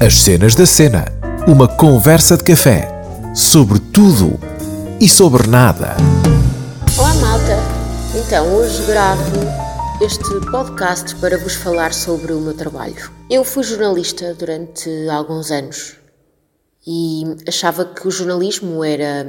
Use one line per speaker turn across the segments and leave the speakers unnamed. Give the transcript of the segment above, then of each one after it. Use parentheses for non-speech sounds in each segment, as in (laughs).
As cenas da cena. Uma conversa de café. Sobre tudo e sobre nada.
Olá, malta! Então, hoje gravo este podcast para vos falar sobre o meu trabalho. Eu fui jornalista durante alguns anos e achava que o jornalismo era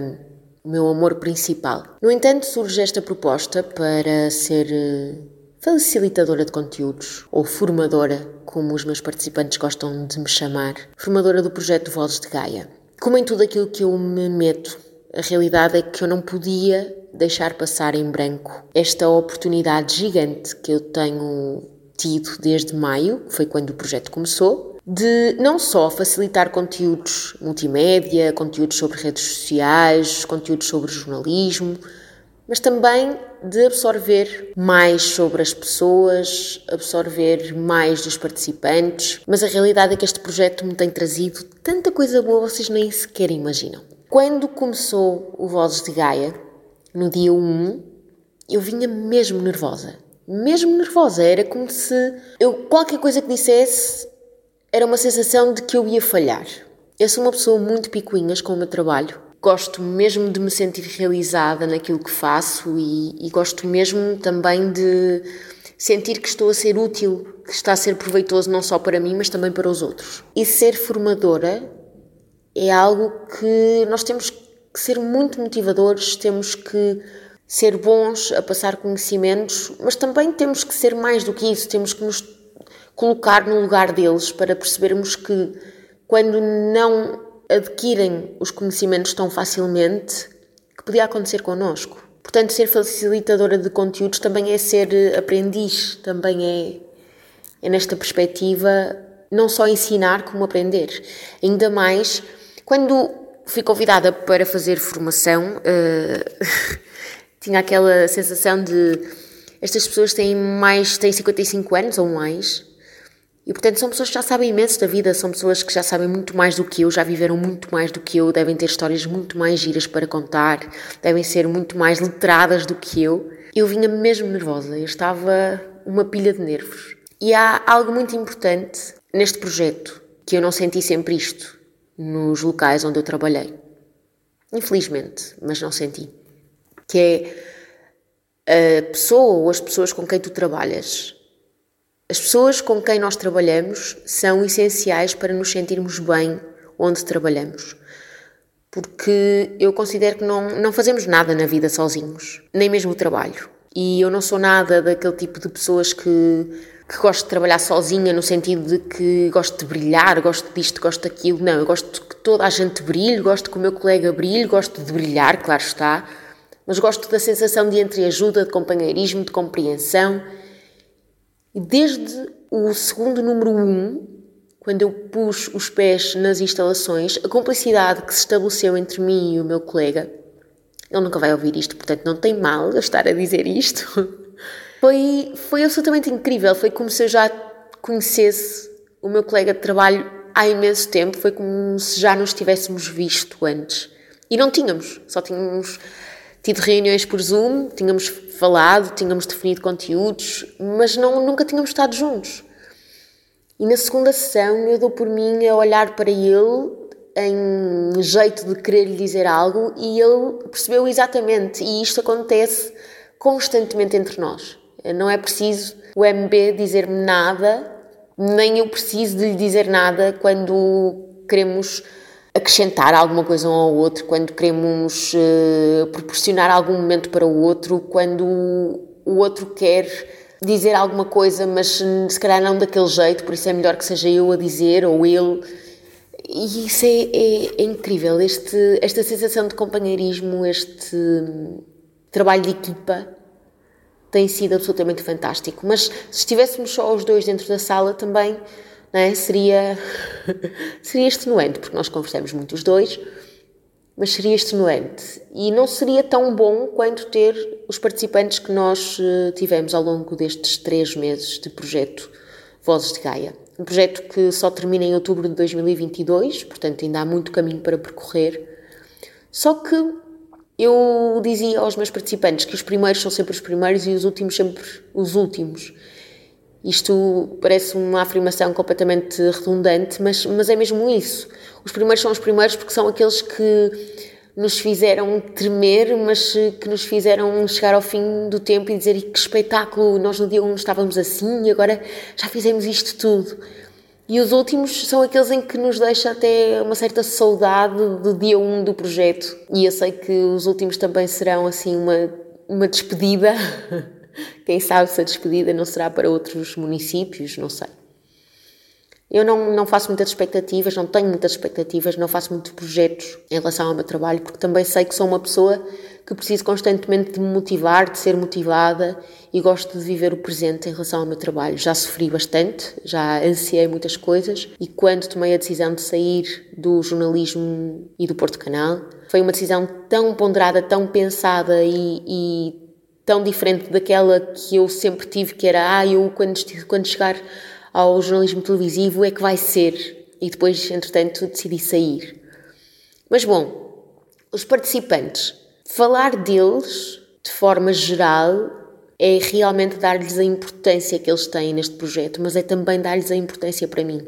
o meu amor principal. No entanto, surge esta proposta para ser eh, facilitadora de conteúdos ou formadora, como os meus participantes gostam de me chamar, formadora do projeto Vozes de Gaia. Como em tudo aquilo que eu me meto, a realidade é que eu não podia deixar passar em branco esta oportunidade gigante que eu tenho tido desde maio, que foi quando o projeto começou, de não só facilitar conteúdos multimédia, conteúdos sobre redes sociais, conteúdos sobre jornalismo, mas também de absorver mais sobre as pessoas, absorver mais dos participantes. Mas a realidade é que este projeto me tem trazido tanta coisa boa, vocês nem sequer imaginam. Quando começou o Vozes de Gaia, no dia 1, eu vinha mesmo nervosa. Mesmo nervosa, era como se eu qualquer coisa que dissesse era uma sensação de que eu ia falhar. Eu sou uma pessoa muito picuinhas com o meu trabalho gosto mesmo de me sentir realizada naquilo que faço e, e, gosto mesmo também de sentir que estou a ser útil, que está a ser proveitoso não só para mim, mas também para os outros. E ser formadora é algo que nós temos que ser muito motivadores, temos que ser bons a passar conhecimentos, mas também temos que ser mais do que isso, temos que nos colocar no lugar deles para percebermos que quando não adquirem os conhecimentos tão facilmente que podia acontecer connosco. Portanto, ser facilitadora de conteúdos também é ser aprendiz, também é, é nesta perspectiva não só ensinar como aprender. Ainda mais quando fui convidada para fazer formação, uh, (laughs) tinha aquela sensação de estas pessoas têm mais, têm 55 anos ou mais e portanto são pessoas que já sabem imenso da vida, são pessoas que já sabem muito mais do que eu, já viveram muito mais do que eu, devem ter histórias muito mais giras para contar, devem ser muito mais letradas do que eu. Eu vinha mesmo nervosa, eu estava uma pilha de nervos. E há algo muito importante neste projeto, que eu não senti sempre isto nos locais onde eu trabalhei. Infelizmente, mas não senti. Que é a pessoa ou as pessoas com quem tu trabalhas as pessoas com quem nós trabalhamos são essenciais para nos sentirmos bem onde trabalhamos. Porque eu considero que não, não fazemos nada na vida sozinhos, nem mesmo o trabalho. E eu não sou nada daquele tipo de pessoas que, que gosto de trabalhar sozinha, no sentido de que gosto de brilhar, gosto disto, gosto daquilo. Não, eu gosto que toda a gente brilhe, gosto que o meu colega brilhe, gosto de brilhar, claro está, mas gosto da sensação de entreajuda, de companheirismo, de compreensão e desde o segundo número 1, um, quando eu pus os pés nas instalações, a cumplicidade que se estabeleceu entre mim e o meu colega, ele nunca vai ouvir isto, portanto não tem mal eu estar a dizer isto, (laughs) foi, foi absolutamente incrível. Foi como se eu já conhecesse o meu colega de trabalho há imenso tempo, foi como se já nos tivéssemos visto antes. E não tínhamos, só tínhamos tido reuniões por Zoom, tínhamos falado, tínhamos definido conteúdos, mas não, nunca tínhamos estado juntos. E na segunda sessão eu dou por mim a olhar para ele em jeito de querer lhe dizer algo e ele percebeu exatamente. E isto acontece constantemente entre nós. Não é preciso o MB dizer-me nada, nem eu preciso de lhe dizer nada quando queremos acrescentar alguma coisa um ao outro, quando queremos uh, proporcionar algum momento para o outro, quando o outro quer dizer alguma coisa, mas se calhar não daquele jeito, por isso é melhor que seja eu a dizer ou ele. E isso é, é, é incrível, este, esta sensação de companheirismo, este trabalho de equipa tem sido absolutamente fantástico. Mas se estivéssemos só os dois dentro da sala também é? seria, (laughs) seria extenuante, porque nós conversamos muito os dois, mas seria extenuante. E não seria tão bom quanto ter os participantes que nós eh, tivemos ao longo destes três meses de projeto Vozes de Gaia. Um projeto que só termina em outubro de 2022, portanto ainda há muito caminho para percorrer. Só que eu dizia aos meus participantes que os primeiros são sempre os primeiros e os últimos sempre os últimos. Isto parece uma afirmação completamente redundante, mas, mas é mesmo isso. Os primeiros são os primeiros porque são aqueles que nos fizeram tremer, mas que nos fizeram chegar ao fim do tempo e dizer que espetáculo, nós no dia 1 estávamos assim e agora já fizemos isto tudo. E os últimos são aqueles em que nos deixa até uma certa saudade do dia 1 do projeto. E eu sei que os últimos também serão assim uma, uma despedida. (laughs) Quem sabe se a despedida não será para outros municípios, não sei. Eu não, não faço muitas expectativas, não tenho muitas expectativas, não faço muitos projetos em relação ao meu trabalho, porque também sei que sou uma pessoa que preciso constantemente de me motivar, de ser motivada e gosto de viver o presente em relação ao meu trabalho. Já sofri bastante, já ansiei muitas coisas e quando tomei a decisão de sair do jornalismo e do Porto Canal, foi uma decisão tão ponderada, tão pensada e, e tão diferente daquela que eu sempre tive, que era, ah, eu quando, quando chegar ao jornalismo televisivo é que vai ser. E depois, entretanto, decidi sair. Mas bom, os participantes, falar deles de forma geral é realmente dar-lhes a importância que eles têm neste projeto, mas é também dar-lhes a importância para mim.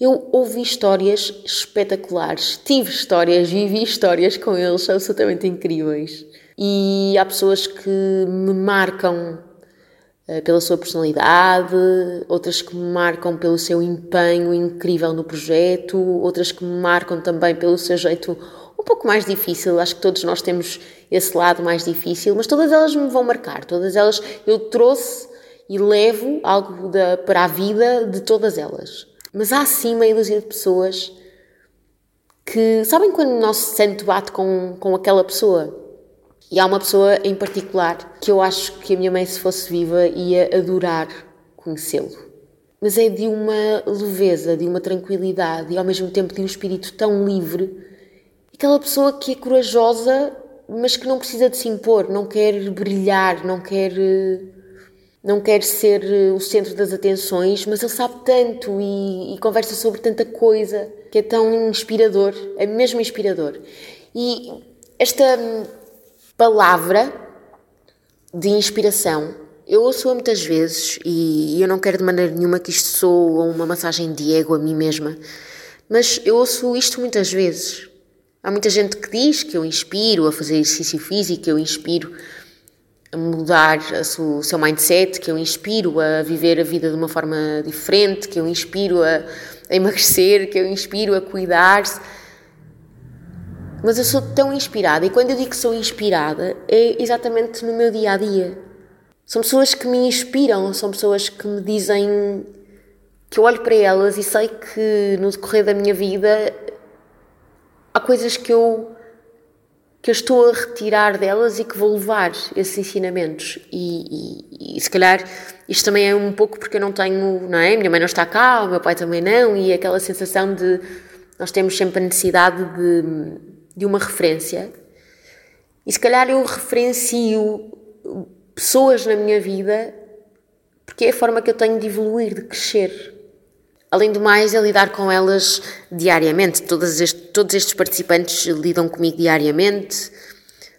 Eu ouvi histórias espetaculares, tive histórias, vivi histórias com eles absolutamente incríveis. E há pessoas que me marcam eh, pela sua personalidade, outras que me marcam pelo seu empenho incrível no projeto, outras que me marcam também pelo seu jeito um pouco mais difícil. Acho que todos nós temos esse lado mais difícil, mas todas elas me vão marcar. Todas elas eu trouxe e levo algo da, para a vida de todas elas. Mas há sim meia dúzia de pessoas que sabem quando o nosso santo bate com, com aquela pessoa e há uma pessoa em particular que eu acho que a minha mãe, se fosse viva, ia adorar conhecê-lo. Mas é de uma leveza, de uma tranquilidade e ao mesmo tempo de um espírito tão livre. Aquela pessoa que é corajosa, mas que não precisa de se impor, não quer brilhar, não quer não quer ser o centro das atenções, mas ele sabe tanto e, e, conversa sobre tanta coisa que é tão inspirador, é mesmo inspirador. E esta palavra de inspiração. Eu ouço-a muitas vezes e eu não quero de maneira nenhuma que isto soe uma massagem de ego a mim mesma, mas eu ouço isto muitas vezes. Há muita gente que diz que eu inspiro a fazer exercício físico, que eu inspiro a mudar o seu mindset, que eu inspiro a viver a vida de uma forma diferente, que eu inspiro a, a emagrecer, que eu inspiro a cuidar-se mas eu sou tão inspirada e quando eu digo que sou inspirada é exatamente no meu dia a dia. São pessoas que me inspiram, são pessoas que me dizem que eu olho para elas e sei que no decorrer da minha vida há coisas que eu que eu estou a retirar delas e que vou levar esses ensinamentos e, e, e, se calhar isto também é um pouco porque eu não tenho, não é? Minha mãe não está cá, o meu pai também não e aquela sensação de nós temos sempre a necessidade de de uma referência e se calhar eu referencio pessoas na minha vida porque é a forma que eu tenho de evoluir, de crescer. Além do mais, é lidar com elas diariamente. Todos estes, todos estes participantes lidam comigo diariamente.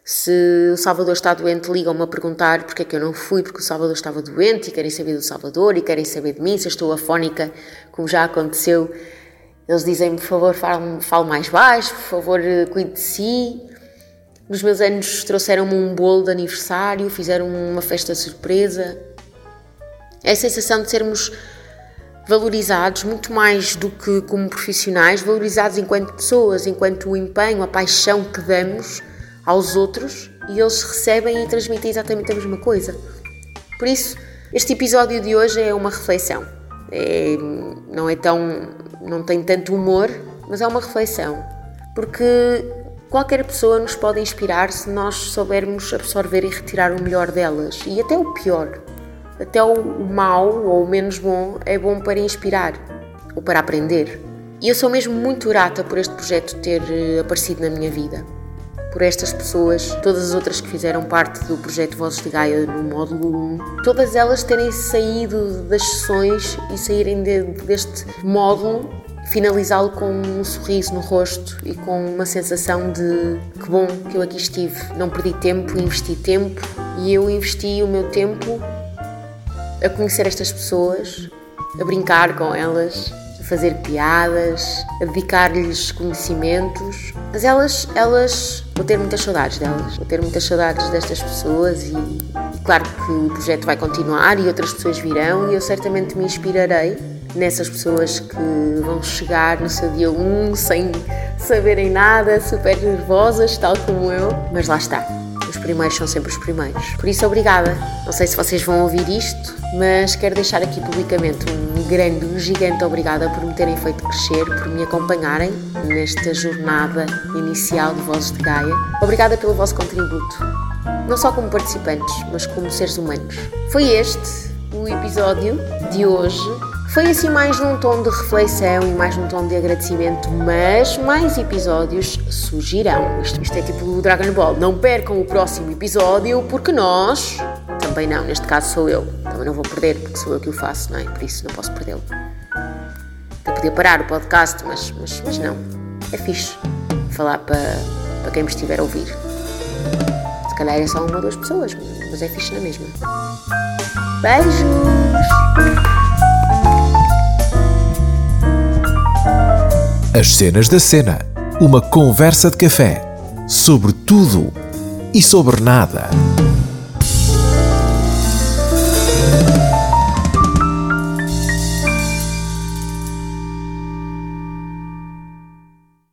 Se o Salvador está doente, ligam-me a perguntar porque é que eu não fui, porque o Salvador estava doente e querem saber do Salvador e querem saber de mim, se eu estou afónica, como já aconteceu eles dizem por favor, fale, fale mais baixo, por favor, eh, cuide de si. Nos meus anos trouxeram-me um bolo de aniversário, fizeram uma festa surpresa. É a sensação de sermos valorizados muito mais do que como profissionais, valorizados enquanto pessoas, enquanto o empenho, a paixão que damos aos outros e eles recebem e transmitem exatamente a mesma coisa. Por isso, este episódio de hoje é uma reflexão. É, não é tão não tem tanto humor, mas é uma reflexão. Porque qualquer pessoa nos pode inspirar se nós soubermos absorver e retirar o melhor delas. E até o pior. Até o mau ou o menos bom é bom para inspirar ou para aprender. E eu sou mesmo muito grata por este projeto ter eh, aparecido na minha vida. Por estas pessoas, todas as outras que fizeram parte do projeto Vozes de Gaia no módulo 1, todas elas terem saído das sessões e saírem de, deste módulo finalizá-lo com um sorriso no rosto e com uma sensação de que bom que eu aqui estive. Não perdi tempo, investi tempo e eu investi o meu tempo a conhecer estas pessoas, a brincar com elas, a fazer piadas, a dedicar-lhes conhecimentos. Mas elas, elas, vou ter muitas saudades delas, vou ter muitas saudades destas pessoas e, e claro que o projeto vai continuar e outras pessoas virão e eu certamente me inspirarei nessas pessoas que vão chegar no seu dia 1 sem saberem nada, super nervosas, tal como eu, mas lá está. Os primeiros são sempre os primeiros. Por isso, obrigada. Não sei se vocês vão ouvir isto, mas quero deixar aqui publicamente um grande, um gigante obrigada por me terem feito crescer, por me acompanharem nesta jornada inicial de Vozes de Gaia. Obrigada pelo vosso contributo, não só como participantes, mas como seres humanos. Foi este o episódio de hoje foi assim mais num tom de reflexão e mais num tom de agradecimento, mas mais episódios surgirão. Isto, isto é tipo o Dragon Ball. Não percam o próximo episódio porque nós. Também não, neste caso sou eu. Também não vou perder porque sou eu que o faço, não é? Por isso não posso perdê-lo. Até podia parar o podcast, mas, mas, mas não. É fixe falar para, para quem me estiver a ouvir. Se calhar é só uma ou duas pessoas, mas é fixe na mesma. Beijos!
As Cenas da Cena. Uma conversa de café sobre tudo e sobre nada.